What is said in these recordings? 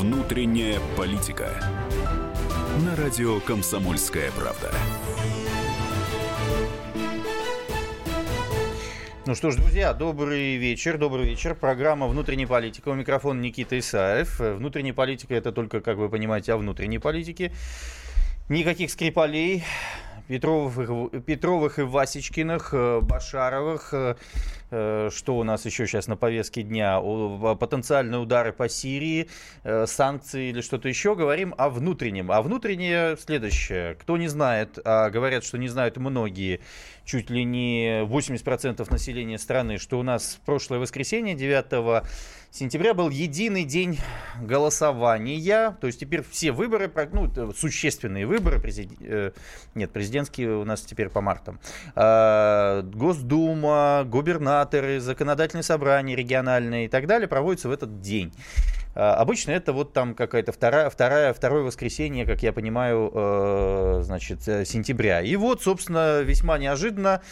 Внутренняя политика. На радио Комсомольская правда. Ну что ж, друзья, добрый вечер, добрый вечер. Программа «Внутренняя политика». У микрофона Никита Исаев. Внутренняя политика – это только, как вы понимаете, о внутренней политике. Никаких скрипалей, Петровых, Петровых и Васечкиных, э, Башаровых, э, э, что у нас еще сейчас на повестке дня, потенциальные удары по Сирии, санкции или что-то еще, говорим о внутреннем. А внутреннее следующее. Кто не знает, а говорят, что не знают многие, чуть ли не 80% населения страны, что у нас прошлое воскресенье, 9 сентября, был единый день голосования. То есть теперь все выборы, ну, существенные выборы, президент, э, нет, президентские у нас теперь по мартам. Э, Госдума, губернаторы, законодательные собрания региональные и так далее проводятся в этот день. Э, обычно это вот там какая-то вторая, вторая, второе воскресенье, как я понимаю, э, значит, э, сентября. И вот, собственно, весьма неожиданно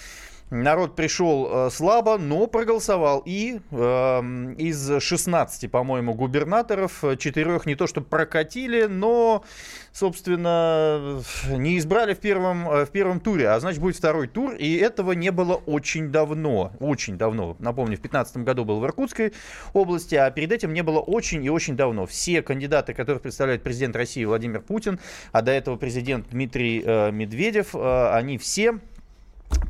Народ пришел э, слабо, но проголосовал. И э, из 16, по-моему, губернаторов, четырех не то что прокатили, но, собственно, не избрали в первом, в первом туре. А значит, будет второй тур. И этого не было очень давно. Очень давно. Напомню, в 2015 году был в Иркутской области, а перед этим не было очень и очень давно. Все кандидаты, которых представляет президент России Владимир Путин, а до этого президент Дмитрий э, Медведев, э, они все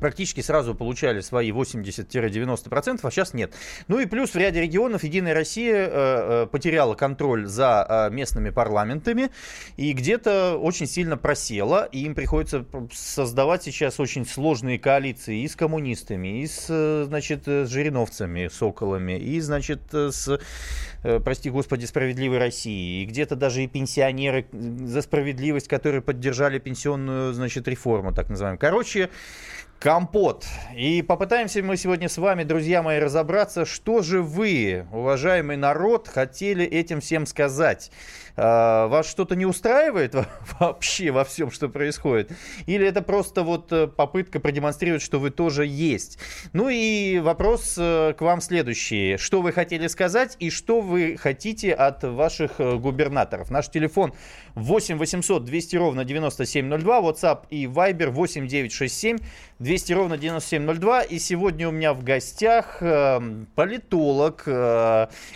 практически сразу получали свои 80-90%, а сейчас нет. Ну и плюс в ряде регионов Единая Россия э, э, потеряла контроль за э, местными парламентами и где-то очень сильно просела, и им приходится создавать сейчас очень сложные коалиции и с коммунистами, и с, значит, с жириновцами, соколами, и, значит, с, прости господи, справедливой Россией, и где-то даже и пенсионеры за справедливость, которые поддержали пенсионную, значит, реформу, так называемую. Короче, Компот. И попытаемся мы сегодня с вами, друзья мои, разобраться, что же вы, уважаемый народ, хотели этим всем сказать. А, вас что-то не устраивает вообще во всем, что происходит? Или это просто вот э, попытка продемонстрировать, что вы тоже есть? Ну и вопрос э, к вам следующий. Что вы хотели сказать и что вы хотите от ваших э, губернаторов? Наш телефон 8 800 200 ровно 9702, WhatsApp и Viber 8 967 200 ровно 9702. И сегодня у меня в гостях политолог,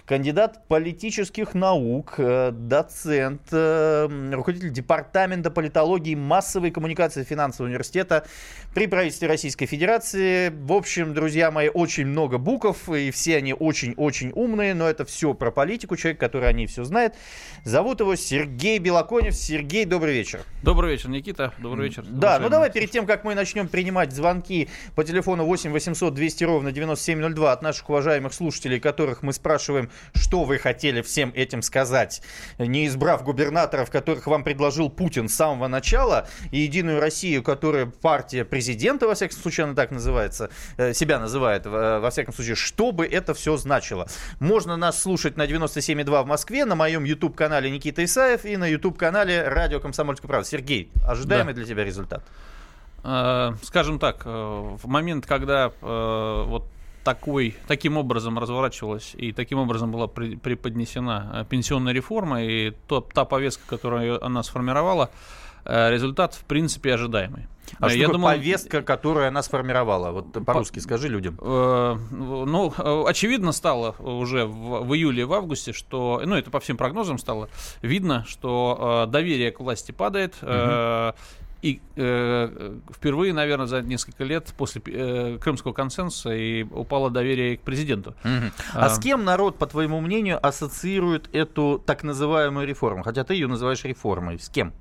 кандидат политических наук, доцент доцент, э, руководитель департамента политологии, массовой коммуникации финансового университета при правительстве Российской Федерации. В общем, друзья мои, очень много букв, и все они очень-очень умные, но это все про политику, человек, который о ней все знает. Зовут его Сергей Белоконев. Сергей, добрый вечер. Добрый вечер, Никита. Добрый вечер. Да, ну давай перед тем, как мы начнем принимать звонки по телефону 8 800 200 ровно 9702 от наших уважаемых слушателей, которых мы спрашиваем, что вы хотели всем этим сказать, не избрав губернаторов, которых вам предложил Путин с самого начала, и Единую Россию, которая партия президента, во всяком случае, она так называется, э, себя называет, во всяком случае, что бы это все значило. Можно нас слушать на 97,2 в Москве, на моем YouTube-канале Никита Исаев и на YouTube-канале Радио Комсомольская правда. Сергей, ожидаемый да. для тебя результат? Э, скажем так, э, в момент, когда вот такой, таким образом разворачивалась и таким образом была при, преподнесена э, пенсионная реформа и то, та повестка, которую она сформировала, э, результат в принципе ожидаемый. А что я думал, повестка, которую она сформировала? Вот по-русски по, скажи людям. Э, ну, очевидно стало уже в, в июле, в августе, что, ну, это по всем прогнозам стало видно, что э, доверие к власти падает, угу. э, и э, впервые, наверное, за несколько лет после э, Крымского консенсуса и упало доверие к президенту. Угу. А, а с кем народ, по твоему мнению, ассоциирует эту так называемую реформу? Хотя ты ее называешь реформой. С кем?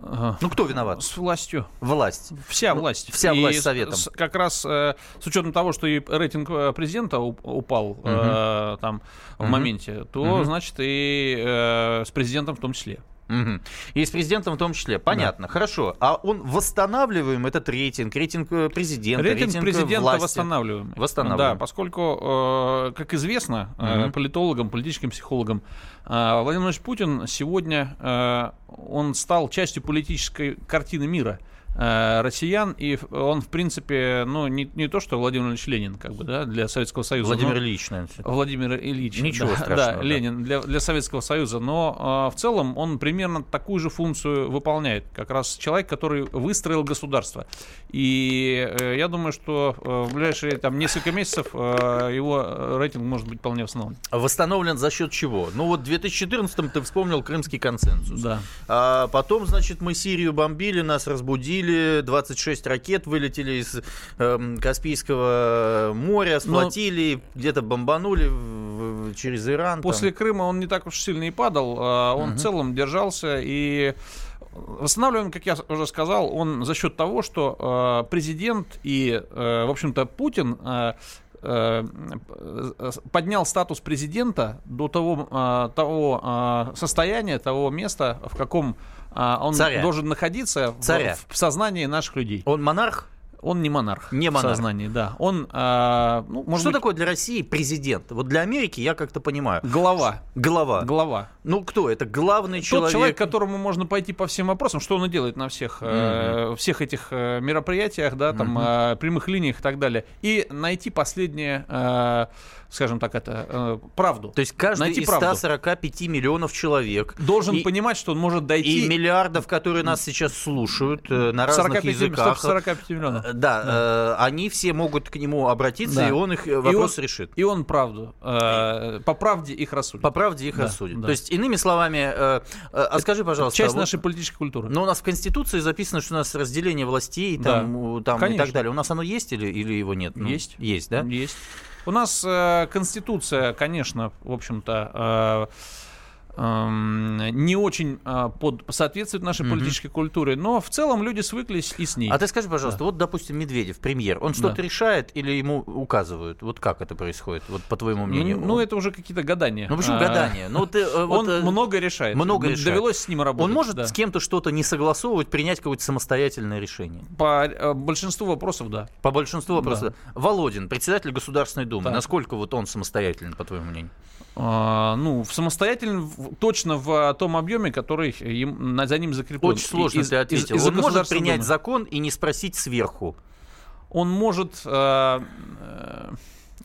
Ну, кто виноват? С властью. Власть. Вся ну, власть. Вся власть и советом. С, как раз э, с учетом того, что и рейтинг э, президента упал угу. э, там угу. в моменте, то, угу. значит, и э, с президентом в том числе. Угу. И с президентом в том числе. Понятно, да. хорошо. А он восстанавливаем этот рейтинг, рейтинг э, президента, рейтинг, рейтинг президента власти. восстанавливаем. Восстанавливаем. Да, поскольку, э, как известно, угу. политологам, политическим психологам, Владимир Владимирович Путин сегодня он стал частью политической картины мира россиян, и он, в принципе, ну, не, не то, что Владимир Ильич Ленин, как бы, да, для Советского Союза. Владимир Ильич, наверное. Владимир Ильич. Ничего да, страшного, Да, да. Ленин для, для Советского Союза. Но э, в целом он примерно такую же функцию выполняет. Как раз человек, который выстроил государство. И э, я думаю, что э, в ближайшие там, несколько месяцев э, его э, рейтинг может быть вполне восстановлен. Восстановлен за счет чего? Ну вот в 2014-м ты вспомнил Крымский консенсус. Да. А потом, значит, мы Сирию бомбили, нас разбудили, 26 ракет вылетели из эм, Каспийского моря, сплотили, где-то бомбанули в- в- через Иран. там. После Крыма он не так уж сильно и падал. а Он в целом держался и Восстанавливаем, как я уже сказал, он за счет того, что э, президент и, э, в общем-то, Путин э, э, э, поднял статус президента до того, э, того э, состояния, того места, в каком э, он Царя. должен находиться в- Царя. в, сознании наших людей. Он монарх? Он не монарх. Не в монарх. сознании, да. Он, э, ну, может Что быть, такое для России президент? Вот для Америки я как-то понимаю. глава. Глава. Глава. Ну кто? Это главный Тот человек. человек, которому можно пойти по всем вопросам, что он делает на всех, э, всех этих э, мероприятиях, да, там, э, прямых линиях и так далее, и найти последнее, э, скажем так, это э, правду. То есть каждый найти из правду. 145 миллионов человек должен и- понимать, что он может и дойти миллиардов, которые нас сейчас слушают э, на разных 45, языках. 145 миллионов. Э, Да, э, они все могут к нему обратиться, Да. и он их э, И вопрос он- решит. И он правду, э, по правде их рассудит. По правде их Да, рассудит. да. То есть, иными словами, э, э, а скажи, пожалуйста, Часть вот- нашей политической культуры. но у нас в Конституции записано, что у нас разделение властей Да. там, у- там и так далее. У нас оно есть или, или его нет? Ну, Есть. Есть, да? Есть. У нас э, Конституция, конечно, в общем-то, э, не очень э, под, соответствует нашей политической культуре, но в целом люди свыклись и с ней. А ты скажи, пожалуйста, вот, допустим, Медведев, премьер, он что-то Да. решает или ему указывают? Вот как это происходит, вот по твоему мнению? ну, ну, это уже какие-то гадания. Ну, почему А, гадание? Ну, ты, э, вот, Он э, много решает. много решает. Довелось с ним работать. Он может да. с кем-то что-то не согласовывать, принять какое-то самостоятельное решение? По э, большинству вопросов, да. По большинству вопросов. Володин, председатель Государственной Думы, Так. насколько вот он самостоятелен, по твоему мнению? А, ну, самостоятельно, точно в том объеме, который им, за ним закреплен. Очень сложно Из- ты из- ответил. из-за он может принять Думы. закон и не спросить сверху. он может, э, э,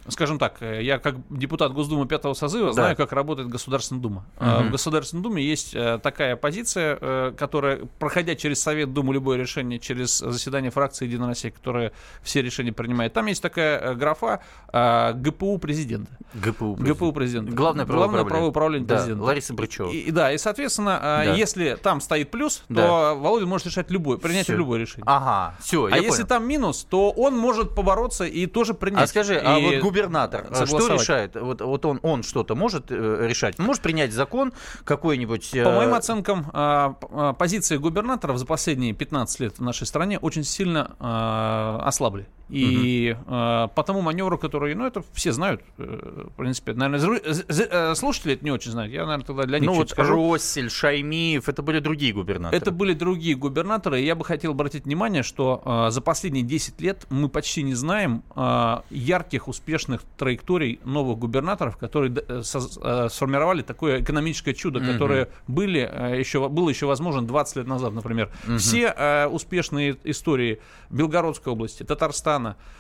скажем так, э, я как депутат Госдумы пятого созыва знаю, как работает Государственная Дума. Мгм. В Государственной Думе есть э, такая позиция, которая, проходя через Совет Думы любое решение, через заседание фракции Единая Россия, которая все решения принимает, там есть такая графа ГПУ президента. ГПУ. ГПУ президента. Главное правое Главное правое управление Да, президента. Лариса Брычева. И, да, и, соответственно, Да. если там стоит плюс, Да. то Володин может решать любое, принять Всё. любое решение. Ага, все, А если там минус, то он может побороться и тоже принять. А скажи, а И вот губернатор э, что решает? Вот, вот он, он что-то может э, решать? Он может принять закон какой-нибудь? э, По моим оценкам, а, а, позиции губернаторов за последние 15 лет в нашей стране очень сильно а, ослабли. И а, по тому маневру, который, ну, это все знают, э, в принципе, наверное, зру- з- з- э, слушатели это не очень знают. Я, наверное, тогда для них Ну вот скажу. Россель, Шаймиев, это были другие губернаторы. Это были другие губернаторы. и Я бы хотел обратить внимание, что а, за последние 10 лет мы почти не знаем а, ярких, успешных траекторий новых губернаторов, которые э, соз- э, сформировали такое экономическое чудо, Мгм. которое были, э, еще, было еще возможно 20 лет назад, например. Все э, успешные истории Белгородской области, Татарстана,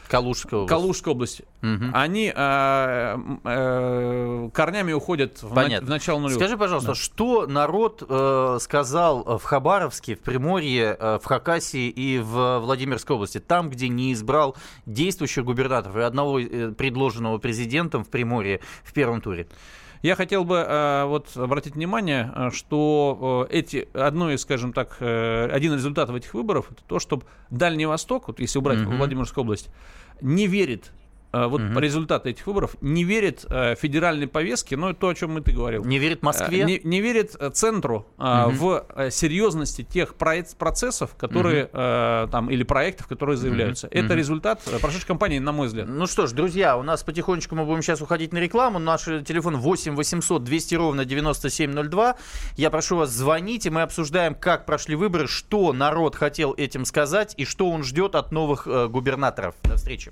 Калужская область. Калужской области, Мгм. они э, э, корнями уходят в, на- в начало нулевых. Скажи, пожалуйста, Да. что народ э, сказал в Хабаровске, в Приморье, э, в Хакасии и в Владимирской области, там, где не избрал действующих губернаторов и одного э, предложенного президентом в Приморье в первом туре? Я хотел бы э, вот обратить внимание, э, что э, эти одно из, скажем так, э, один из результатов этих выборов это то, что Дальний Восток, вот если убрать Мгм. Владимирскую область, не верит вот Мгм. по результату этих выборов не верит э, федеральной повестке, ну это то, о чем и ты говорил. Не верит Москве? Э, Не, не верит э, центру Мгм. в серьезности тех процессов, которые э, там или проектов, которые заявляются. Это Мгм. результат прошедшей кампании, на мой взгляд. Ну что ж, друзья, у нас потихонечку мы будем сейчас уходить на рекламу. Наш телефон 8 800 200 ровно 9702. Я прошу вас звонить, и мы обсуждаем, как прошли выборы, что народ хотел этим сказать и что он ждет от новых э, губернаторов. До встречи.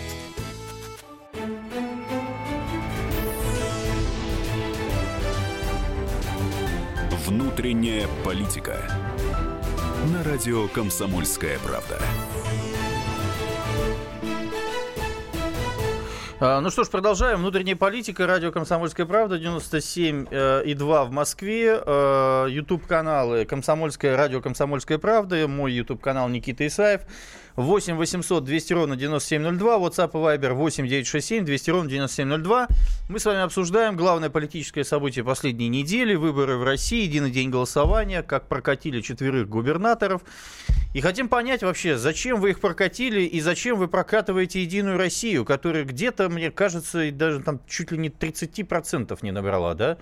Внутренняя политика. На радио «Комсомольская правда». А, Ну что ж, продолжаем. Внутренняя политика. Радио «Комсомольская правда». 97 э, и 2 в Москве. Ютуб-каналы «Комсомольская радио «Комсомольская правда». Мой ютуб-канал Никита Исаев. 8 800 200 ровно 9702. WhatsApp и Viber 8 967 200 ровно 9702. Мы с вами обсуждаем главное политическое событие последней недели. Выборы в России, единый день голосования, как прокатили четверых губернаторов. И хотим понять вообще, зачем вы их прокатили и зачем вы прокатываете Единую Россию, которая где-то, мне кажется, даже там чуть ли не 30% не набрала, да?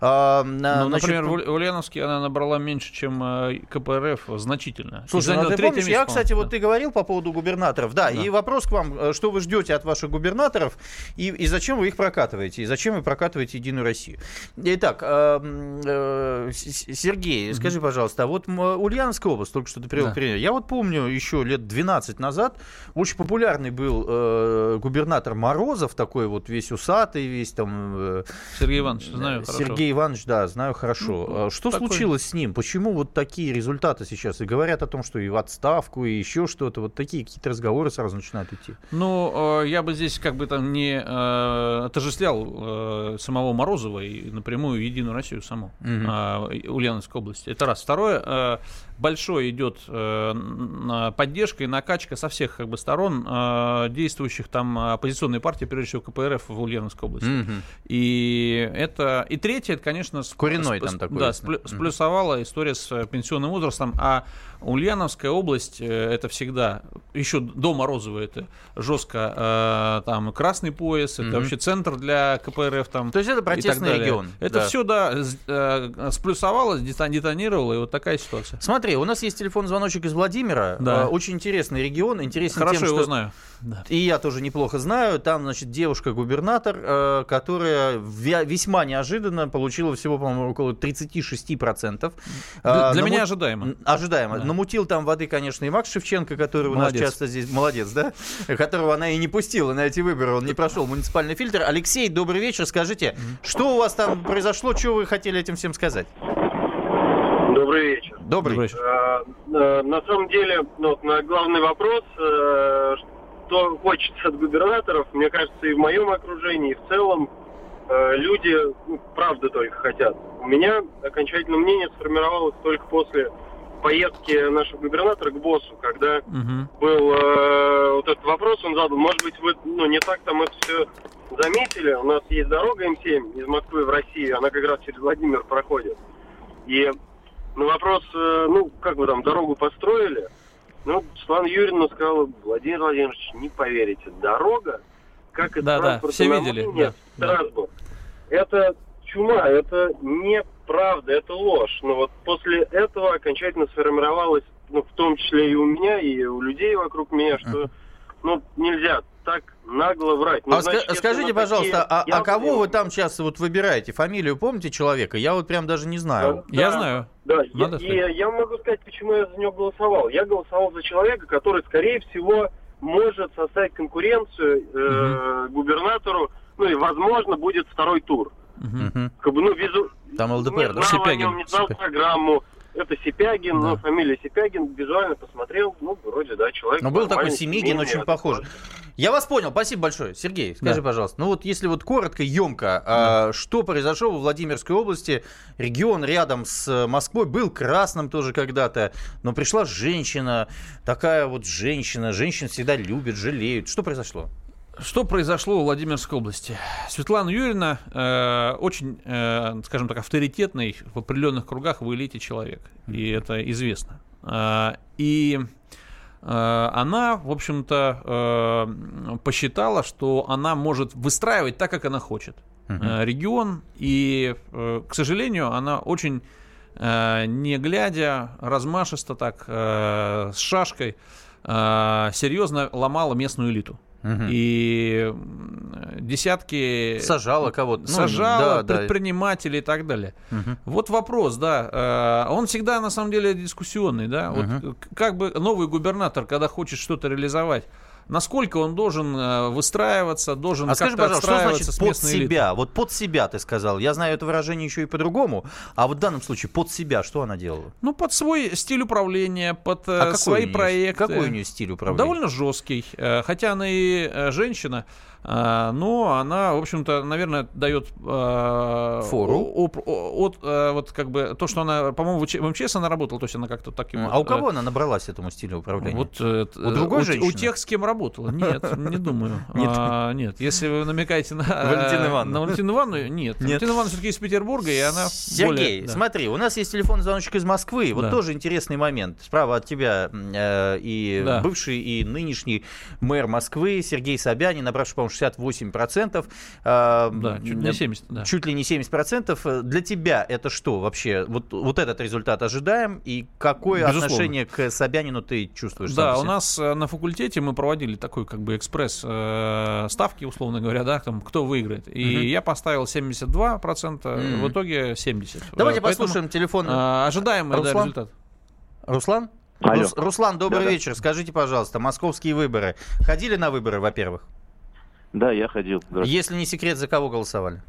А, на- Ну, значит, например, в Уль- в Ульяновске она набрала меньше, чем э, КПРФ, значительно. Слушай, ну ты помнишь, место, я, кстати, вот да. ты говорил по поводу губернаторов, да, Да. и вопрос к вам, э, что вы ждете от ваших губернаторов и, и зачем вы их прокатываете, и зачем вы прокатываете Единую Россию. Итак, э, м, э, Сергей, скажи, пожалуйста, а вот Ульяновская область, только что ты привел Да. пример, я вот помню еще лет 12 назад, очень популярный был э, губернатор Морозов, такой вот весь усатый, весь там... Сергей Иванович, знаю хорошо. Сергей Иванович, да, знаю хорошо. Ну, А Что такой- случилось с ним? Почему вот такие результаты сейчас? И говорят о том, что и в отставку, и еще что-то. Вот такие какие-то разговоры сразу начинают идти. Ну, э, я бы здесь как бы там не э, отождествлял э, самого Морозова и напрямую Единую Россию саму, и Ульяновской области. Это раз. Второе, большой идет э, поддержка и накачка со всех как бы сторон э, действующих там оппозиционной партии, прежде всего КПРФ в Ульяновской области. И это и третье, это, конечно, с- Коренной с- там с- такой Да, сплю- Мгм. сплюсовала история с пенсионным возрастом, а Ульяновская область э, это всегда еще до Морозова это жестко э, там красный пояс, это Мгм. вообще центр для КПРФ там. То есть это протестный регион. Это да. все да э, сплюсовалось, детонировало и вот такая ситуация. Смотри, у нас есть телефон звоночек из Владимира. Да. А, Очень интересный регион. Интересен Хорошо тем, его что... знаю. Да. И я тоже неплохо знаю. Там, значит, девушка-губернатор, э, которая весьма неожиданно получила всего, по-моему, около 36%. Для, для наму- меня ожидаемо. Ожидаемо. Да. Намутил там воды, конечно, и Макс Шевченко, который у Молодец. нас часто здесь... Молодец, да? Которого она и не пустила на эти выборы. Он не прошел муниципальный фильтр. Алексей, добрый вечер. Скажите, что у вас там произошло? Что вы хотели этим всем сказать? Добрый вечер. Добрый. Вечер. Э, э, На самом деле, ну, вот на главный вопрос, э, что хочется от губернаторов, мне кажется, и в моем окружении, и в целом, э, люди ну, правда только хотят. У меня окончательное мнение сформировалось только после поездки нашего губернатора к боссу, когда Мгм. был э, вот этот вопрос, он задал, может быть, вы ну, не так там это все заметили, у нас есть дорога М7 из Москвы в Россию, она как раз через Владимир проходит. И на вопрос, э, ну, как вы там дорогу построили, ну, Светлана Юрьевна сказала, Владимир Владимирович, не поверите, дорога, как из Да, да, все видели, Волыне да, в да. Страсбург. Это чума, это неправда, это ложь. Но вот после этого окончательно сформировалось, ну, в том числе и у меня, и у людей вокруг меня, что, ну, нельзя так нагло врать. Ну, А значит, скажите, пожалуйста, такие а, а кого вы там сейчас вот выбираете? Фамилию помните человека? Я вот прям даже не знаю. Я Да. знаю. Да, Надо и, и я могу сказать, почему я за него голосовал. Я голосовал за человека, который, скорее всего, может составить конкуренцию э, губернатору, ну и, возможно, будет второй тур. Мгм. Как бы, ну, визу... Там ЛДПР, не да? знал о Сипягин. нем, не знал Сипя- программу. Это Сипягин, Да. ну, фамилия Сипягин, визуально посмотрел, ну, вроде, да, человек. Ну, был такой Семигин, очень похож. адекватный. Я вас понял, спасибо большое. Сергей, скажи, Да. пожалуйста, ну вот если вот коротко, емко, а, что произошло во Владимирской области? Регион рядом с э, Москвой был красным тоже когда-то, но пришла женщина, такая вот женщина, женщин всегда любят, жалеют. Что произошло? Что произошло в Владимирской области? Светлана Юрьевна э, очень, э, скажем так, авторитетный в определенных кругах в элите человек. И это известно. Э, и э, она, в общем-то, э, посчитала, что она может выстраивать так, как она хочет э, регион. И, э, к сожалению, она очень, э, не глядя, размашисто так, э, с шашкой, э, серьезно ломала местную элиту. Мгм. И десятки Сажала кого-то. Ну, сажала да, да. предпринимателей и так далее. Мгм. Вот вопрос, да, э, он всегда на самом деле дискуссионный, да. Вот Мгм. к- как бы новый губернатор, когда хочет что-то реализовать, насколько он должен э, выстраиваться, должен А скажи, пожалуйста, что значит под себя? Вот под себя ты сказал. Я знаю это выражение еще и по-другому. А вот в данном случае под себя что она делала? Ну, под свой стиль управления, под э, А свои проекты. Какой у нее стиль управления? Довольно жесткий. Э, Хотя она и женщина, но она, в общем-то, наверное, дает э, Фору. о- оп- о- от э, вот как бы то, что она, по-моему, в МЧС она работала, то есть она как-то так А у кого она набралась этому стилю управления? Вот э, У другой у, женщины? у тех, с кем работала. Нет, не думаю. Нет. А, Нет, если вы намекаете на э, Валентину Ивановну. на Валентину Ивановну, нет. Нет. Валентина Ивановна все-таки из Петербурга, и она Сергей, более- да. смотри, у нас есть телефонный звоночек из Москвы. Вот Да. тоже интересный момент. Справа от тебя э, и Да. бывший, и нынешний мэр Москвы Сергей Собянин, набравший, по-моему, 68%. э, Да, чуть не э, 70, да. Чуть ли не 70%. Для тебя это что вообще? Вот, вот этот результат ожидаем. И какое Безусловно. отношение к Собянину ты чувствуешь? Да, у нас э, на факультете мы проводили такой как бы экспресс э, ставки, условно говоря, да, там кто выиграет. И Мгм. я поставил 72%, Мгм. в итоге 70%. Давайте Э, поэтому, послушаем телефон. э, ожидаемый да, Руслан? результат. Руслан? Алло. Рус- Руслан, добрый Да-да. вечер. Скажите, пожалуйста, московские выборы. Ходили на выборы, во-первых? Да, я ходил. Если не секрет, за кого голосовали?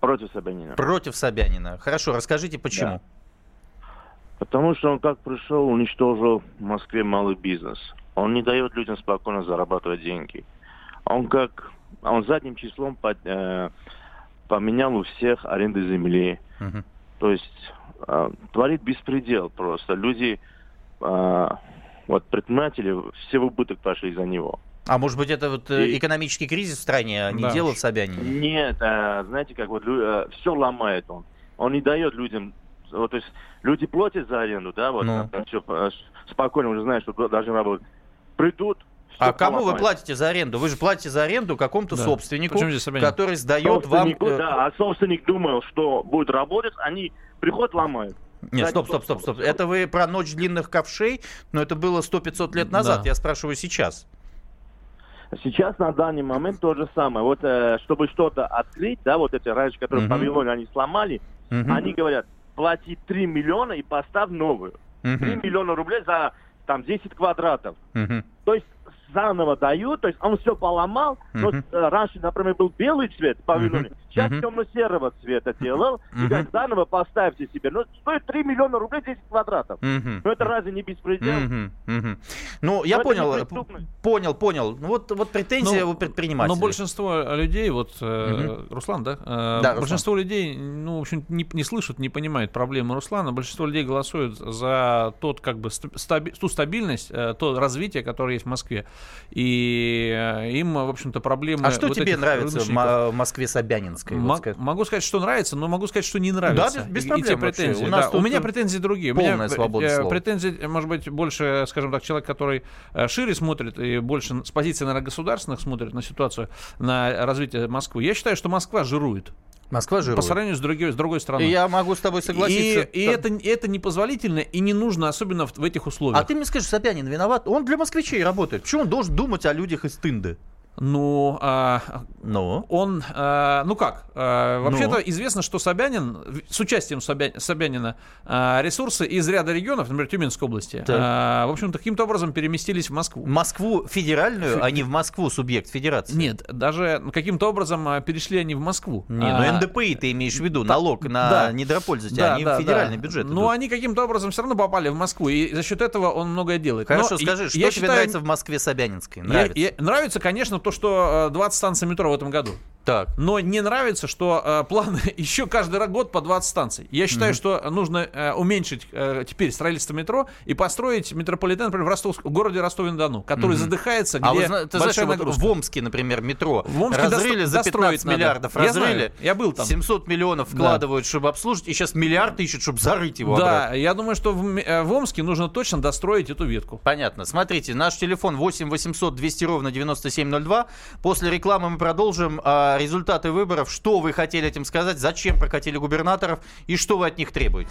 Против Собянина. Против Собянина. Хорошо, расскажите, почему. Потому что он как пришел, уничтожил в Москве малый бизнес. Он не дает людям спокойно зарабатывать деньги. Он как... Он задним числом под- э, поменял у всех аренды земли. Мгм. То есть э, творит беспредел просто. Люди, э, вот предприниматели, все в убыток пошли из-за него. А может быть, это вот э, И- экономический кризис в стране, а не Да. дело в Собянине? Нет, э, знаете, как вот все ломает он. Он не дает людям, вот, то есть люди платят за аренду, да, вот Ну. все спокойно уже знают, что должны работать. Придут. всё А кому вы поломают. платите за аренду? Вы же платите за аренду какому-то Да. собственнику, который сдает вам... Собственнику, э, да, а собственник думал, что будет работать, они приходят, ломают. Нет, стоп, стоп, стоп, стоп. Это вы про ночь длинных ковшей, но это было 100-500 лет назад. Да. Я спрашиваю сейчас. Сейчас на данный момент то же самое. Вот э, чтобы что-то открыть, да, вот эти раньше, которые Мгм. в павильоне они сломали, Мгм. они говорят, плати 3 миллиона и поставь новую. 3 Мгм. миллиона рублей за там 10 квадратов. Мгм. То есть заново дают, то есть он все поломал, но Мгм. э, раньше, например, был белый цвет в павильоне, Мгм. Сейчас Мгм. темно-серого цвета делал, Мгм. и говорит, заново поставьте себе. Ну, стоит 3 миллиона рублей 10 квадратов. Мгм. Ну, это разве не беспредел? Мгм, мгм. Ну, я Но это понял, понял, понял. Ну, Вот, вот претензия Ну, у предпринимателей. Но большинство людей, вот э, Руслан, да, Э, Да, большинство людей, ну, в общем, не, не слышат, не понимают проблемы Руслана. Большинство людей голосуют за тот, как бы, ст- стаби- ту стабильность, э, то развитие, которое есть в Москве. И э, им, в общем-то, проблемы. А что вот тебе нравится в в Москве Собянинской? Вот Мо- скажи. могу сказать, что нравится, но могу сказать, что не нравится. Да, без- без И- и, проблем те претензии. У да. У меня претензии другие. У полная меня, свобода э, слова. Претензии, может быть, больше, скажем так, человек, который э, шире смотрит и больше с позиции, наверное, государственных смотрит на ситуацию, на развитие Москвы. Я считаю, что Москва жирует Москва жирует. по сравнению с другой, с другой страной. И я могу с тобой согласиться. И, и Да. это, это непозволительно и не нужно, особенно в, в этих условиях. А ты мне скажи, Собянин виноват? Он для москвичей работает. Почему он должен думать о людях из Тынды? Ну, а, Ну? Он, э, ну как, э, вообще-то Ну? известно, что Собянин, с участием Собя- Собянина, э, ресурсы из ряда регионов, например, Тюменской области, Так. э, в общем-то, каким-то образом переместились в Москву. Москву федеральную, а не в Москву субъект федерации. Нет, даже каким-то образом э, перешли они в Москву. Не, А, ну НДПИ ты имеешь в виду, налог на да. недропользователя, да, они да, в федеральный да. бюджет Ну, они каким-то образом все равно попали в Москву, и за счет этого он многое делает. Хорошо, Но скажи, что я тебе считаю, нравится в Москве Собянинской? я- Нравится. я- нравится, конечно, то, что э, 20 станций метро в этом году. Так. Но не нравится, что э, планы еще каждый год по 20 станций. Я считаю, что нужно э, уменьшить э, теперь строительство метро и построить метрополитен, например, в, Ростов, в городе Ростове-на-Дону, который задыхается, где А вы ты знаешь, большая вот нагрузка. в Омске, например, метро В Омске разрыли за достроить 15 надо. миллиардов. Я знаю, разрыли. я был там. 700 миллионов вкладывают, чтобы обслужить, и сейчас миллиард ищут, чтобы зарыть его Да, обратно. я думаю, что в, э, в Омске нужно точно достроить эту ветку. Понятно. Смотрите, наш телефон 8 800 200 ровно 9702. После рекламы мы продолжим а, результаты выборов. Что вы хотели этим сказать? Зачем прокатили губернаторов? И что вы от них требуете?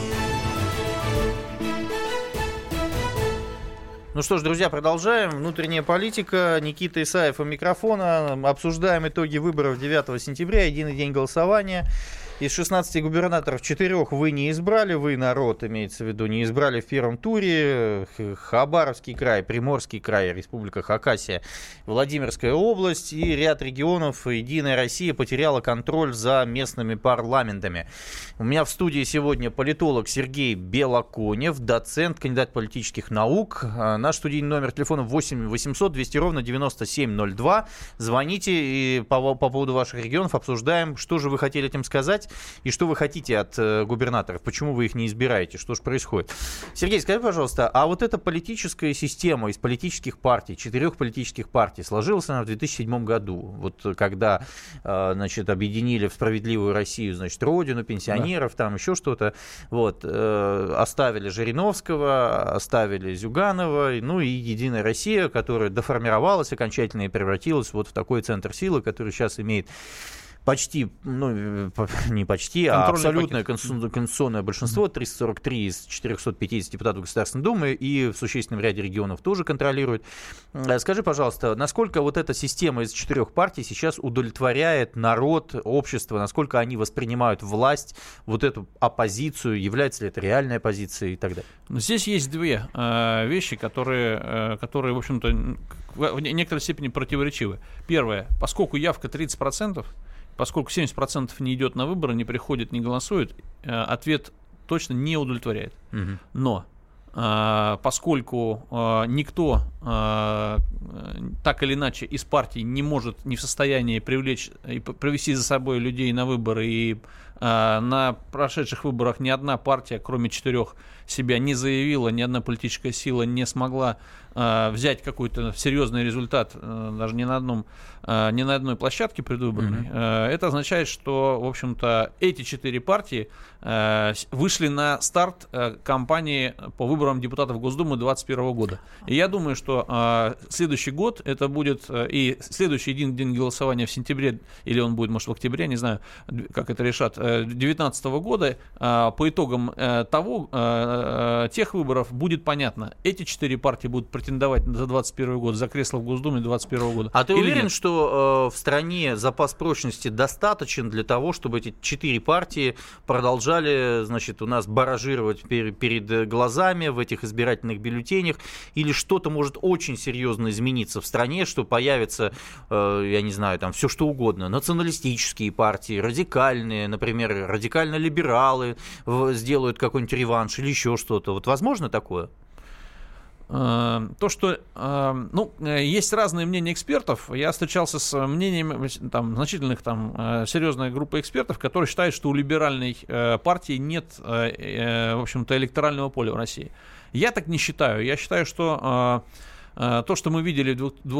Ну что ж, друзья, продолжаем. Внутренняя политика. Никита Исаев у микрофона. Обсуждаем итоги выборов 9 сентября. Единый день голосования. Из 16 губернаторов четырех вы не избрали, вы, народ, имеется в виду, не избрали в первом туре. Хабаровский край, Приморский край, Республика Хакасия, Владимирская область и ряд регионов Единая Россия потеряла контроль за местными парламентами. У меня в студии сегодня политолог Сергей Белоконев, доцент, кандидат политических наук. А, Наш студийный номер телефона 8 800 200 ровно 9702. Звоните и по, по поводу ваших регионов обсуждаем, что же вы хотели этим сказать и что вы хотите от э, губернаторов, почему вы их не избираете, что же происходит. Сергей, скажи, пожалуйста, а вот эта политическая система из политических партий, четырех политических партий, сложилась она в 2007 году, вот когда, э, значит, объединили в справедливую Россию, значит, Родину, пенсионеров, там еще что-то, вот, э, оставили Жириновского, оставили Зюганова, ну и Единая Россия, которая доформировалась окончательно и превратилась вот в такой центр силы, который сейчас имеет почти, ну, э, не почти, а абсолютное пакет. конститу- конституционное большинство, 343 из 450 депутатов Государственной Думы и в существенном ряде регионов тоже контролирует. Э, Скажи, пожалуйста, насколько вот эта система из четырех партий сейчас удовлетворяет народ, общество, насколько они воспринимают власть, вот эту оппозицию, является ли это реальной оппозицией и так далее? Но здесь есть две э, вещи, которые, э, которые, в общем-то, в некоторой степени противоречивы. Первое, поскольку явка 30%, поскольку 70% не идет на выборы, не приходит, не голосует, э, ответ точно не удовлетворяет. Но э, поскольку э, никто так или иначе из партий не может, не в состоянии привлечь и п- привести за собой людей на выборы, и на прошедших выборах ни одна партия, кроме четырех, себя не заявила, ни одна политическая сила не смогла э, взять какой-то серьезный результат э, даже не на одном, э, не на одной площадке предвыборной. Э, это означает, что, в общем-то, эти четыре партии э, вышли на старт кампании по выборам депутатов Госдумы 2021 года. И я думаю, что следующий год это будет и следующий день, день голосования в сентябре, или он будет, может, в октябре, не знаю, как это решат 2019 года э, по итогам э, того, э, э, тех выборов будет понятно, эти четыре партии будут претендовать за 2021 год, за кресло в Госдуме 2021 года. А ты или уверен, нет? что в стране запас прочности достаточен для того, чтобы эти четыре партии продолжали, значит, у нас баражировать пер- перед глазами в этих избирательных бюллетенях? Или что-то может очень серьезно измениться в стране, что появится, я не знаю, там все что угодно, националистические партии, радикальные, например, радикально-либералы в- сделают какой-нибудь реванш или еще что-то. Вот возможно такое? Э, То, что, э, ну, э, есть разные мнения экспертов. Я встречался с мнением там, значительных, там, серьезной группы экспертов, которые считают, что у либеральной партии нет, в общем-то, электорального поля в России. Я так не считаю. Я считаю, что то, что мы видели в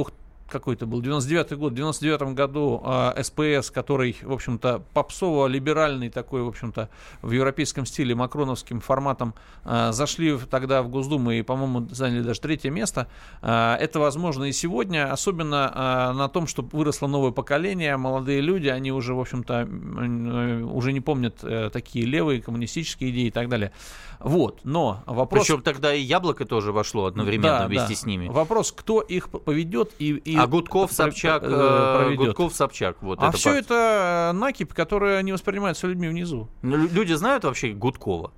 какой это был, 99 год, в 99 году э, СПС, который, в общем-то, попсово-либеральный такой, в общем-то, в европейском стиле, макроновским форматом, э, зашли тогда в Госдуму и, по-моему, заняли даже третье место. Э, это возможно и сегодня, особенно э, на том, что выросло новое поколение, молодые люди, они уже, в общем-то, э, уже не помнят э, такие левые коммунистические идеи и так далее. Вот, но вопрос... Причем тогда и яблоко тоже вошло одновременно Да, вместе да. с ними. Вопрос, кто их поведет и, и А Гудков, Собчак, э, э, проведет. Гудков, Собчак, вот а все партия. это э, накипь, которая не воспринимается людьми внизу. Ну, лю- Люди знают вообще Гудкова?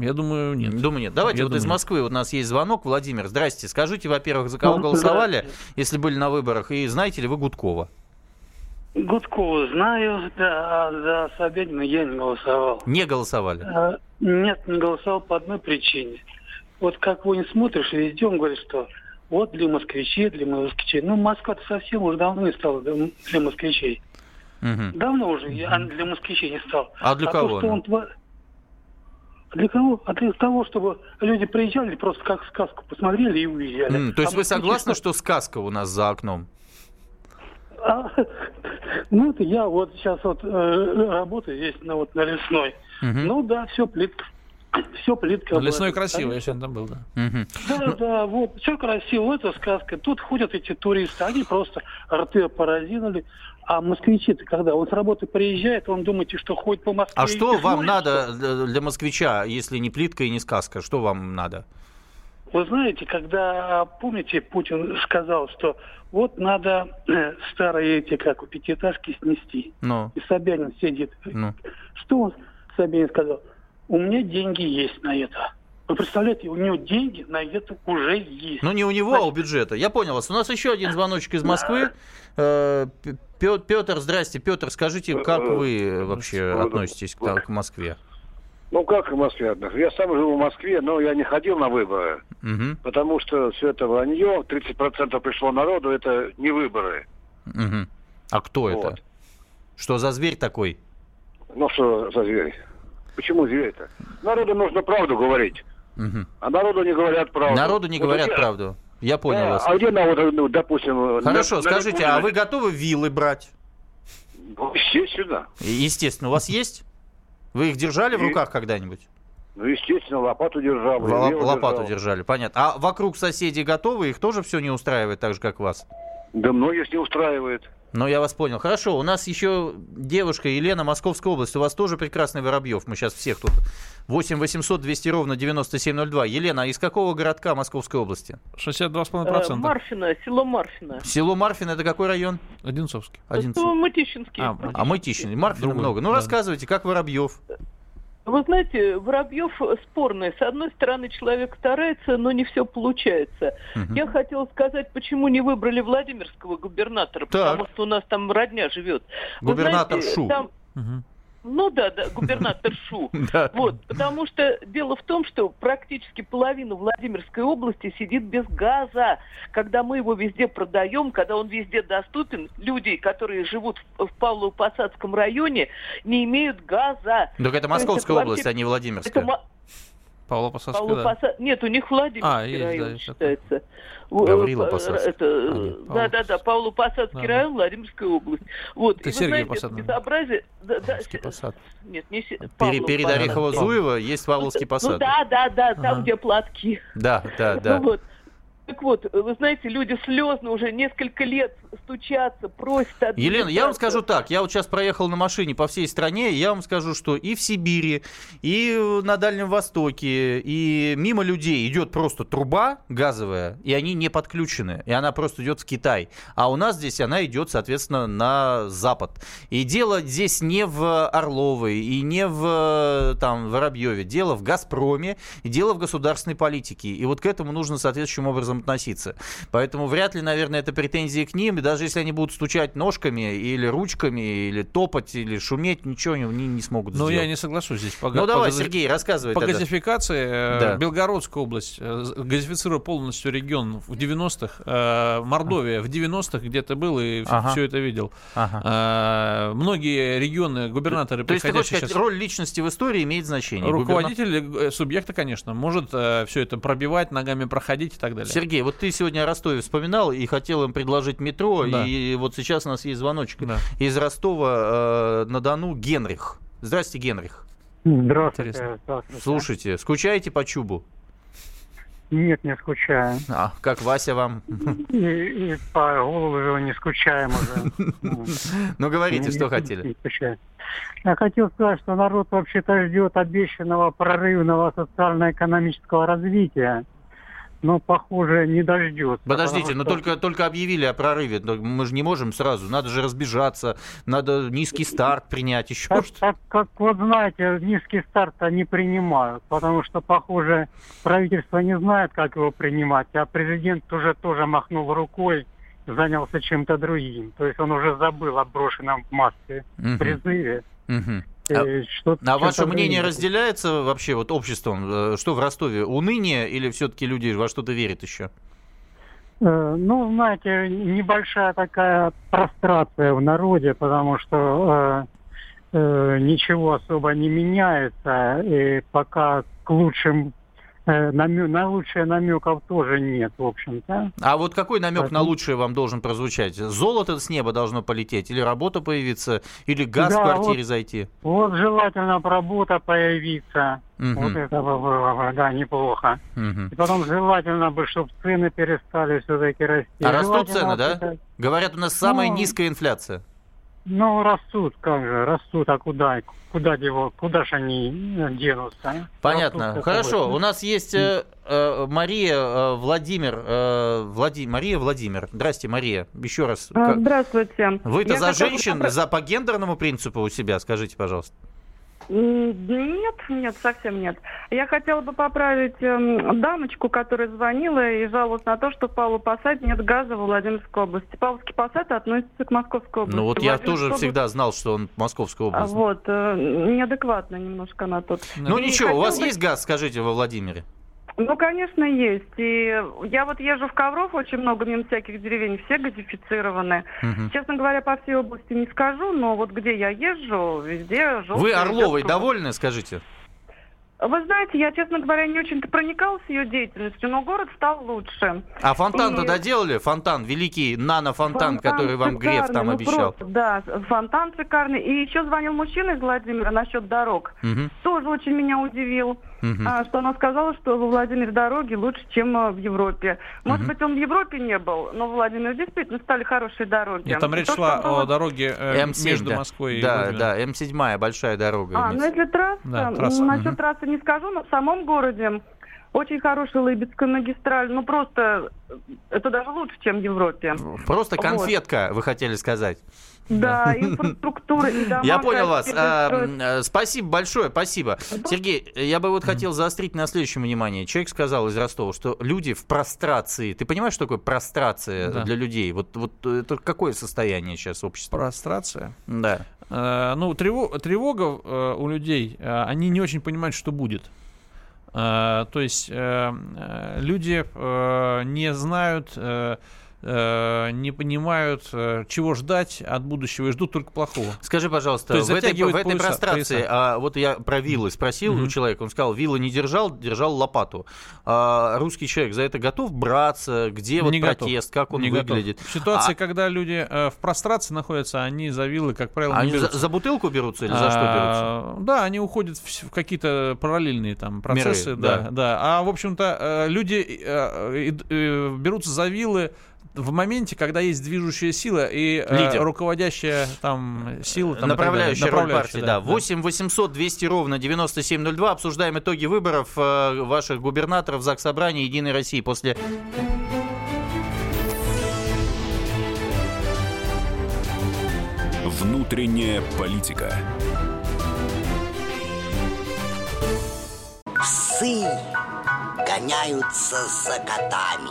Я думаю, нет. Думаю, нет. Давайте Я вот из думаю, Москвы у нас есть звонок. Владимир, здрасте. Скажите, во-первых, за кого голосовали, если были на выборах, и знаете ли вы Гудкова? Гудкову знаю, да, а за Собянина я не голосовал. Не голосовали. А, Нет, не голосовал по одной причине. Вот как его не смотришь, везде он говорит, что вот для москвичей, для москвичей. Ну, Москва-то совсем уже давно не стала для москвичей. Мгм. Давно уже я для москвичей не стал. А для то, кого что она? он Для кого? А для того, чтобы люди приезжали, просто как сказку посмотрели и уезжали. М, То есть А вы согласны, что сказка у нас за окном? А, ну, это я вот сейчас вот э, работаю здесь, на, вот, на лесной. Мгм. Ну да, все плитка. Все плитка. Но Лесной красиво, я сегодня там был, да. Да, да, вот, все красиво, это сказка. Тут ходят эти туристы, они просто рты поразинули. А москвичи-то когда? Он с работы приезжает, он думаете, что ходит по Москве. А что вам смотрит, надо для для москвича, если не плитка и не сказка? Что вам надо? Вы знаете, когда, помните, Путин сказал, что вот надо э, старые эти, как у пятиэтажки, снести. Ну, И Собянин сидит. ну. Что он, Собянин сказал? У меня деньги есть на это. Вы представляете, у него деньги на это уже есть. Ну, не у него, а у бюджета. Я понял вас. У нас еще один звоночек из Москвы. Э, Пе- Петр, здрасте. Петр, скажите, как вы вообще относитесь к к Москве? Ну как в Москве? однако? Я сам живу в Москве, но я не ходил на выборы, Мгм, потому что все это вранье, 30% пришло народу, это не выборы. мгм. А кто это? Вот. Что за зверь такой? Ну что за зверь? Почему зверь-то? Народу нужно правду говорить, Мгм. а народу не говорят правду. Народу не Вот говорят где- правду. Я понял Да, вас. А где, на, вот, ну, допустим... Хорошо, на- на скажите, Ликуде- а вы готовы виллы брать? Ну, естественно. И- Естественно, у вас есть? Вы их держали в И- руках когда-нибудь? Ну, естественно, лопату держал. В- вилы лопату держал. держали, понятно. А вокруг соседей готовы? Их тоже все не устраивает так же, как вас? Да многих не устраивает. Ну, я вас понял. Хорошо, у нас еще девушка Елена, Московская область. У вас тоже прекрасный Воробьев. Мы сейчас всех тут. 8 800 200 ровно 9702. Елена, а из какого городка Московской области? 62,5%. Э, Марфина, село Марфина. Село Марфин, это какой район? Одинцовский. Один. Это Мытищинский. А, А Мытищин. Марфина Другой, много. Ну, да. рассказывайте, как Воробьев? Вы знаете, Воробьев спорный. С одной стороны, человек старается, но не все получается. Мгм. Я хотела сказать, почему не выбрали Владимирского губернатора, Так. потому что у нас там родня живет. Вы Губернатор знаете, Шу. там- Мгм. Ну да, да, губернатор Шу. Да. Вот, потому что дело в том, что практически половина Владимирской области сидит без газа. Когда мы его везде продаем, когда он везде доступен, люди, которые живут в, в Павлово-Посадском районе, не имеют газа. Так это Московская это область, а не Это Владимирская. ма- Павло Посадский, да. Павлопоса- Нет, у них Владимирский А, есть, район считается. Гаврила Э, Посадский. это, А, нет, да, да, да, Павлопосадский Да, да. район, Владимирская область. Вот. Это и вы Сергей знаете, Посад, безобразие... Да, да, Посад. Нет, не Павлов перед. Орехово-Зуево есть Павловский Ну посад. да, да, да, там, Ага. где платки. Да, да, да. Ну вот. Так вот, вы знаете, люди слезно уже несколько лет стучаться, просят Елена, я вам скажу так, я вот сейчас проехал на машине по всей стране, я вам скажу, что и в Сибири, и на Дальнем Востоке, и мимо людей идет просто труба газовая, и они не подключены, и она просто идет в Китай. А у нас здесь она идет, соответственно, на запад. И дело здесь не в Орловой, и не в там, Воробьеве, дело в Газпроме, и дело в государственной политике. И вот к этому нужно соответствующим образом относиться. Поэтому вряд ли, наверное, это претензии к ним, даже если они будут стучать ножками или ручками, или топать, или шуметь, ничего они не, смогут Но сделать. я не соглашусь здесь. По, Ну по давай, гази- Сергей, рассказывай По тогда. газификации э, Да. Белгородская область э, газифицировала полностью регион в 90-х. э, Мордовия в 90-х где-то был и Ага. все это видел. Ага. Многие регионы, губернаторы, То есть ты хочешь сказать, сейчас... роль личности в истории имеет значение? Руководитель э, субъекта, конечно, может все это пробивать, ногами проходить и так далее. Сергей, вот ты сегодня о Ростове вспоминал и хотел им предложить метро, Да. и вот сейчас у нас есть звоночек Да. из Ростова э, на Дону Генрих. Здрасте, Генрих. Здравствуйте. Интересно. здравствуйте. Слушайте, скучаете по Чубу? Нет, не скучаю. А, как Вася вам? И, и по голову не скучаем уже. Ну, говорите, что хотели. Я хотел сказать, что народ вообще-то ждет обещанного прорывного социально-экономического развития. Но, похоже, не дождется. Подождите, но что- только, только объявили о прорыве. Мы же не можем сразу. Надо же разбежаться. Надо низкий старт принять. Еще Так, что так как, вот знаете, низкий старт они принимают, потому что, похоже, правительство не знает, как его принимать, а президент уже тоже махнул рукой, занялся чем-то другим. То есть он уже забыл о брошенном в массе Мгм. призыве. Мгм. А- что- А ваше мнение другое. разделяется вообще вот обществом? Э, Что в Ростове? Уныние или все-таки люди во что-то верят еще? Э, Ну, знаете, небольшая такая прострация в народе, потому что э, э, ничего особо не меняется, и пока к лучшим э, намё- на лучшее намеков тоже нет, в общем-то. А вот какой намек на Поэтому- лучшее вам должен прозвучать? Золото с неба должно полететь? Или работа появиться? Или газ Да, в квартире вот. зайти? Вот желательно работа появиться. Мгм. Вот это бы было бы, да, неплохо. Мгм. И потом желательно бы, чтобы цены перестали все-таки расти. А растут цены, да? это- Говорят, у нас самая Ну, низкая инфляция. Ну, растут, как же, растут, а куда, куда его, куда же они э, денутся? а? Понятно. Растут, Хорошо. У нас есть э, э, Мария э, Владимир. э, Влади- Мария Владимир. Здрасте, Мария. Еще раз. А, Здравствуйте. Вы-то Я за хотела женщин, попро- за по гендерному принципу у себя, скажите, пожалуйста. Нет, нет, совсем нет. Я хотела бы поправить эм, дамочку, которая звонила и жаловалась на то, что в Павлову Посад нет газа во Владимирской области. Павловский Посад относится к Московской области. Ну вот я тоже область- всегда знал, что он Московская а, область. Вот, э, неадекватно немножко она тут. Ну И ничего, у вас бы- есть газ, скажите, во Владимире? Ну, конечно, есть. И я вот езжу в Ковров очень много мимо всяких деревень, все газифицированы. Мгм. Честно говоря, по всей области не скажу, но вот где я езжу, везде Вы Орловой довольны, скажите? Вы знаете, я, честно говоря, не очень-то проникалась ее деятельностью, но город стал лучше. А фонтан-то И- доделали? Фонтан, великий нано-фонтан, Фонтан который вам Греф шикарный, там ну обещал. просто, да, фонтан шикарный. И еще звонил мужчина из Владимира насчет дорог. Мгм, Тоже очень меня удивил, а, что она сказала, что во Владимире дороги лучше, чем а, в Европе. Может Мгм. быть, он в Европе не был, но в Владимире действительно стали хорошие дороги. Нет, там речь То, шла было- о дороге э, М7, между да. Москвой и Да, Владимиром. да, М7, большая дорога. А, ну если трасса, Да, трасса, насчет мгм. трассы не скажу, но в самом городе очень хорошая Лыбецкая магистраль. Ну просто э, это даже лучше, чем в Европе. Просто Вот. конфетка, вы хотели сказать. Да, инфраструктура и дома Я понял вас. А, э, Спасибо большое, спасибо. Сергей, я бы вот хотел заострить на следующем внимание. Человек сказал из Ростова, что люди в прострации. Ты понимаешь, что такое прострация Да. для людей? Вот, вот это какое состояние сейчас общества? Прострация. Да. Э, ну, трево- тревога э, у людей, э, они не очень понимают, что будет. То есть люди не знают, э, не понимают, э, чего ждать от будущего и ждут только плохого. Скажи, пожалуйста, То есть в этой, в этой пояса- прострации, пояса. а, вот я про виллы спросил у Мгм. человека, он сказал, виллы не держал, держал лопату. А русский человек за это готов браться? Где вот Не готов. протест, как он Не готов. выглядит? В ситуации, А- когда люди э, в прострации находятся, они за виллы, как правило, Они за, берутся. за бутылку берутся или за что берутся? А, Да, они уходят в, в какие-то параллельные там процессы, Миры, да, да. да. А в общем-то э, люди э, э, э, берутся за виллы в моменте, когда есть движущая сила и э, Лидер. руководящая там сила, там. Направляющая роль партии, да. 8 800 200 ровно 9702. Обсуждаем итоги выборов э, ваших губернаторов ЗАГС Собрания Единой России после... Внутренняя политика. Псы гоняются за котами.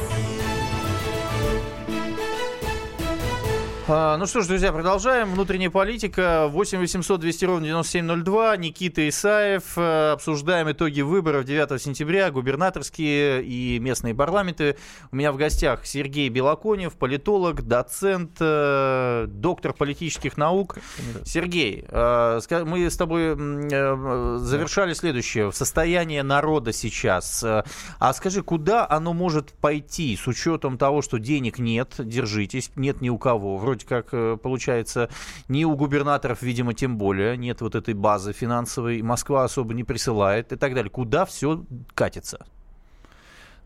Ну что ж, друзья, продолжаем. Внутренняя политика. 8 800 200 ровно 9702. Никита Исаев. Э, Обсуждаем итоги выборов 9 сентября. Губернаторские и местные парламенты. У меня в гостях Сергей Белоконев, политолог, доцент, э, доктор политических наук. Сергей, э, мы с тобой завершали следующее. Состояние народа сейчас. А скажи, куда оно может пойти с учетом того, что денег нет, держитесь, нет ни у кого. Вроде как э, получается ни у губернаторов, видимо, тем более. Нет вот этой базы финансовой. Москва особо не присылает и так далее. Куда все катится?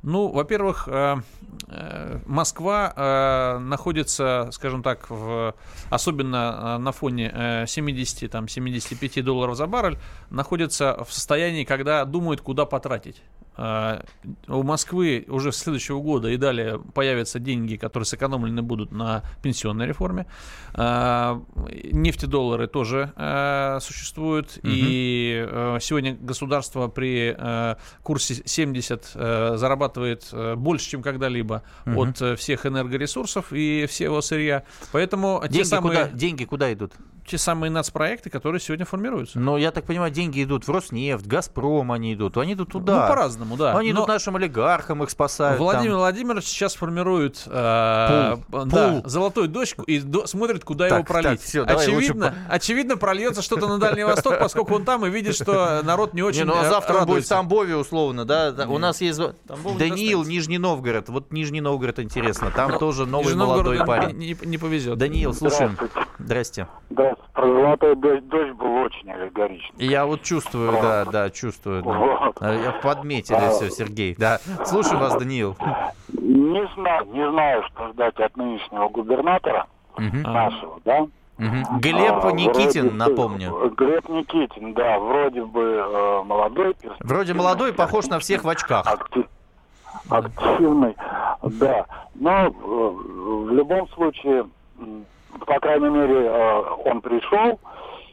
Ну, во-первых, э, э, Москва находится, скажем так, в, особенно на фоне э, 70, там, 75 долларов за баррель, находится в состоянии, когда думают, куда потратить. Э, У Москвы уже с следующего года и далее появятся деньги, которые сэкономлены будут на пенсионной реформе. Э, Нефтедоллары тоже э, существуют. И э, сегодня государство при курсе 70 э, зарабатывает больше, чем когда-либо Мгм. от э, всех энергоресурсов и всего сырья. Поэтому те Деньги, самые, куда, деньги куда идут? Те самые нацпроекты, которые сегодня формируются. Ну, я так понимаю, деньги идут в Роснефть, Газпром они идут. Они идут туда. Ну, по-разному, да. Они Но- идут нашим олигархам, их спасают. Владимир там. Владимирович сейчас формирует э, Пул. да, Пул. золотой дождь и до- смотрит, куда Так, его пролить. так, давай очевидно, лучше очевидно, прольется что-то на Дальний Восток, поскольку он там и видит, что народ не очень Не, ну а э, завтра он будет в радуется. Тамбове, условно, да? Да, У Нет. нас есть Тамбов Даниил. Нижний Новгород. Вот Нижний Новгород интересно. Там тоже новый молодой городу парень. Не, не- не повезет. Даниил, слушаем. Здрасте. Да, про золотой дождь, дождь был очень аллегоричный. Я вот чувствую, да, да, чувствую. да. Вот. А, я Подметили А. все, Сергей. Да. Слушаю вас, Даниил. Не знаю, не знаю, что ждать от нынешнего губернатора Мгм. нашего, да? Мгм. Глеб А, Никитин, вроде напомню. Глеб Никитин, да, вроде бы э, молодой. Вроде молодой, похож на всех в очках. акти- активный, да. Но э, в любом случае, по крайней мере, э, он пришел,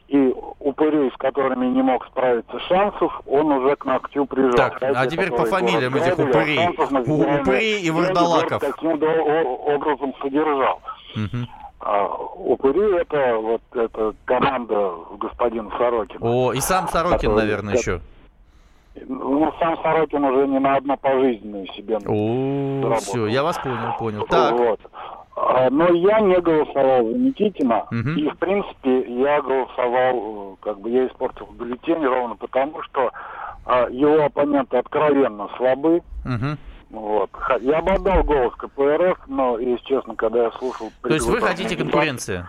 и упырей, с которыми не мог справиться шансов, он уже к ногтю прижал. Так, Хотя а теперь по фамилиям этих упырей. У- упырей и город Таким образом содержал. Мгм. А упыри это вот эта команда господина Сорокина. О, и сам Сорокин, Который- наверное, еще. Ну, сам Сорокин уже не на одну пожизненную себе. О, все, я вас понял, понял. Так, Вот. А, Но я не голосовал за Никитина. Мгм. И, в принципе, я голосовал, э, как бы я испортил бюллетень ровно потому, что а, его оппоненты откровенно слабы. мгм. Вот. Я бы отдал голос КПРФ, но, если честно, когда я слушал... то есть вы хотите конкуренции?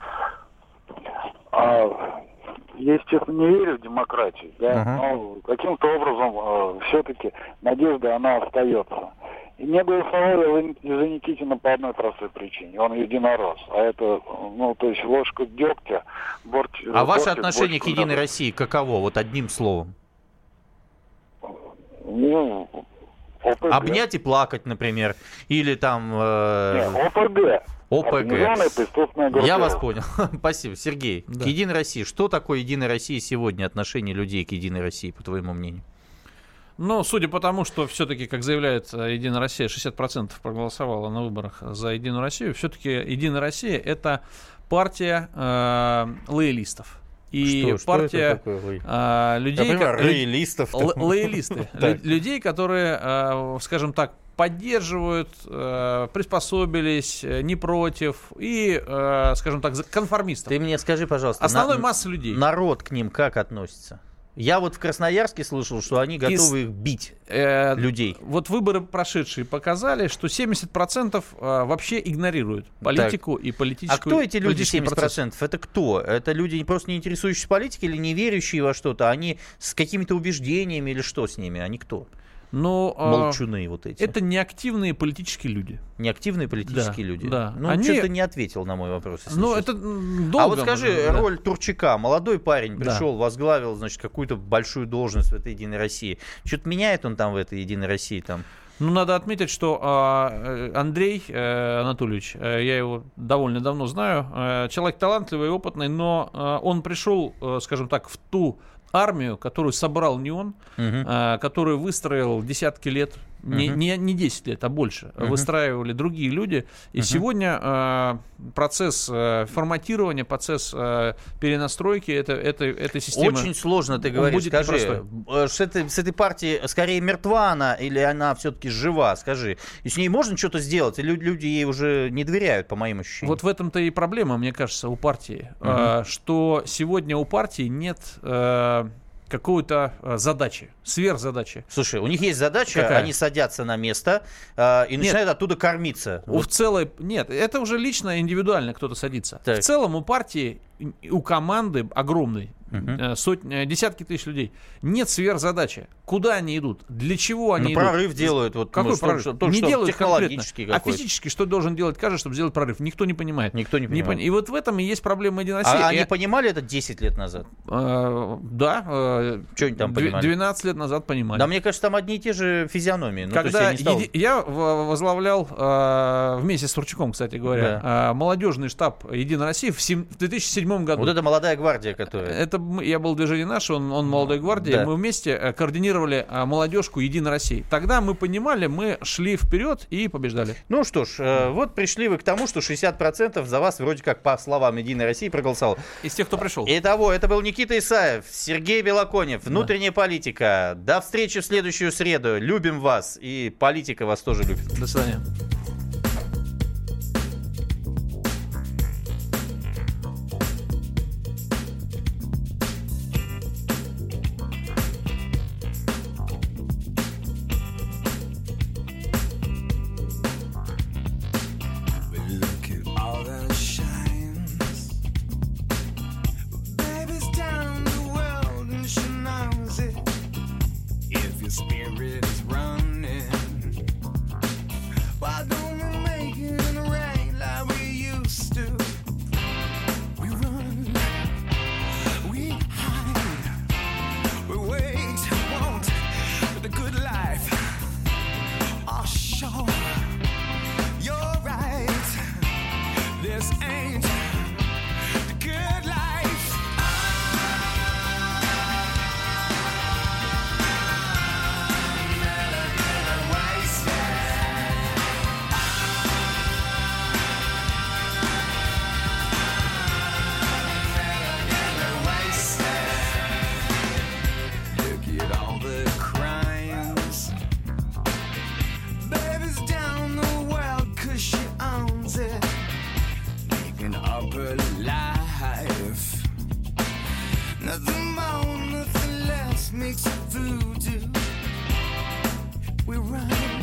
а, я, естественно, не верю в демократию, да, Ага. но каким-то образом все-таки надежда, она остается. Не голосовал я за, Никитина по одной простой причине. Он единорос. А это, ну, то есть ложка дегтя, борт... А ваше отношение к Единой. России каково? Вот одним словом. Ну, ОПГ. Обнять и плакать, например. Или там... э, Не, ОПГ. ОПГ. Я вас понял. Спасибо. Сергей, Да. к Единой России. Что такое Единая Россия сегодня? Отношение людей к Единой России, по твоему мнению? Ну, судя по тому, что все-таки, как заявляет э, Единая Россия, 60% проголосовала на выборах за Единую Россию, все-таки Единая Россия это партия э, лоялистов. и Что- что партия это такое, а, людей... Ко- лю- лоялистов л- Лоялисты. Людей, которые, а, скажем так, поддерживают, э, приспособились, э, не против и, э, скажем так, конформистов. Ты мне скажи, пожалуйста, Основной на- массы людей. народ к ним как относится? Я вот в Красноярске слышал, что они готовы их бить, Э, людей. Вот выборы прошедшие показали, что 70% э, вообще игнорируют политику и А политическую кто эти люди, политический 70%? процесс. Это кто? Это люди, просто не интересующиеся политикой или не верящие во что-то? Они с какими-то убеждениями или что с ними? Они кто? Но, э, Молчуны вот эти. Это неактивные политические люди. Неактивные политические Да, люди. да. Ну, Они- что-то не ответил на мой вопрос. Ну, это м, долго А вот скажи, можно, да. роль Турчака. Молодой парень Да. пришел, возглавил, значит, какую-то большую должность в этой Единой России. Что-то меняет он там в этой Единой России там? Ну, надо отметить, что а, э, Андрей э, Анатольевич, э, я его довольно давно знаю, э, человек талантливый и опытный, но э, он пришел, э, скажем так, в ту армию, которую собрал не он, Мгм. э, которую выстроил десятки лет, не, не, не 10 лет, а больше, Мгм. выстраивали другие люди. И Мгм. сегодня э, процесс э, форматирования, процесс э, перенастройки это, это, этой системы... Очень сложно, ты говоришь. будет Скажи, э, с этой, с этой партией скорее мертва она или она все-таки жива? Скажи. И с ней можно что-то сделать? Или люди ей уже не доверяют, по моим ощущениям? Вот в этом-то и проблема, мне кажется, у партии, Мгм. э, что сегодня у партии нет э, какой-то э, задачи, сверхзадачи. Слушай, у них есть задача, Какая? они садятся на место э, и Нет. начинают оттуда кормиться. У в целой нет, это уже лично индивидуально кто-то садится. Так. В целом у партии, у команды огромной, Э, сотни, э, десятки тысяч людей, нет сверхзадачи. Куда они идут? Для чего они Ну, идут? прорыв делают, вот, Какой ну, прорыв? что- то, не что делают технологический конкретно. А физически что должен делать каждый, чтобы сделать прорыв? Никто не понимает. Никто не Не понимает. пон- И вот в этом и есть проблема Единой России. А они И- понимали это 10 лет назад? Э, да. э, Что они там понимали? 12 лет назад понимали. Да, мне кажется, там одни и те же физиономии. Ну, Когда я не стал- еди- я возглавлял э, вместе с Турчаком, кстати говоря, э, молодежный штаб Единой России в, сем- в 2007 году. Вот это молодая гвардия, которая... Это я был в движении наш, он, он молодой гвардии. Да. Мы вместе э, координировали э, молодежку Единой России. Тогда мы понимали, мы шли вперед и побеждали. Ну что ж, э, вот пришли вы к тому, что 60% за вас вроде как по словам Единой России проголосовал. Из тех, кто пришел. Итого, это был Никита Исаев, Сергей Белоконев, внутренняя политика. До встречи в следующую среду. Любим вас, и политика вас тоже любит. До свидания. the moment the last makes a voodoo. we run.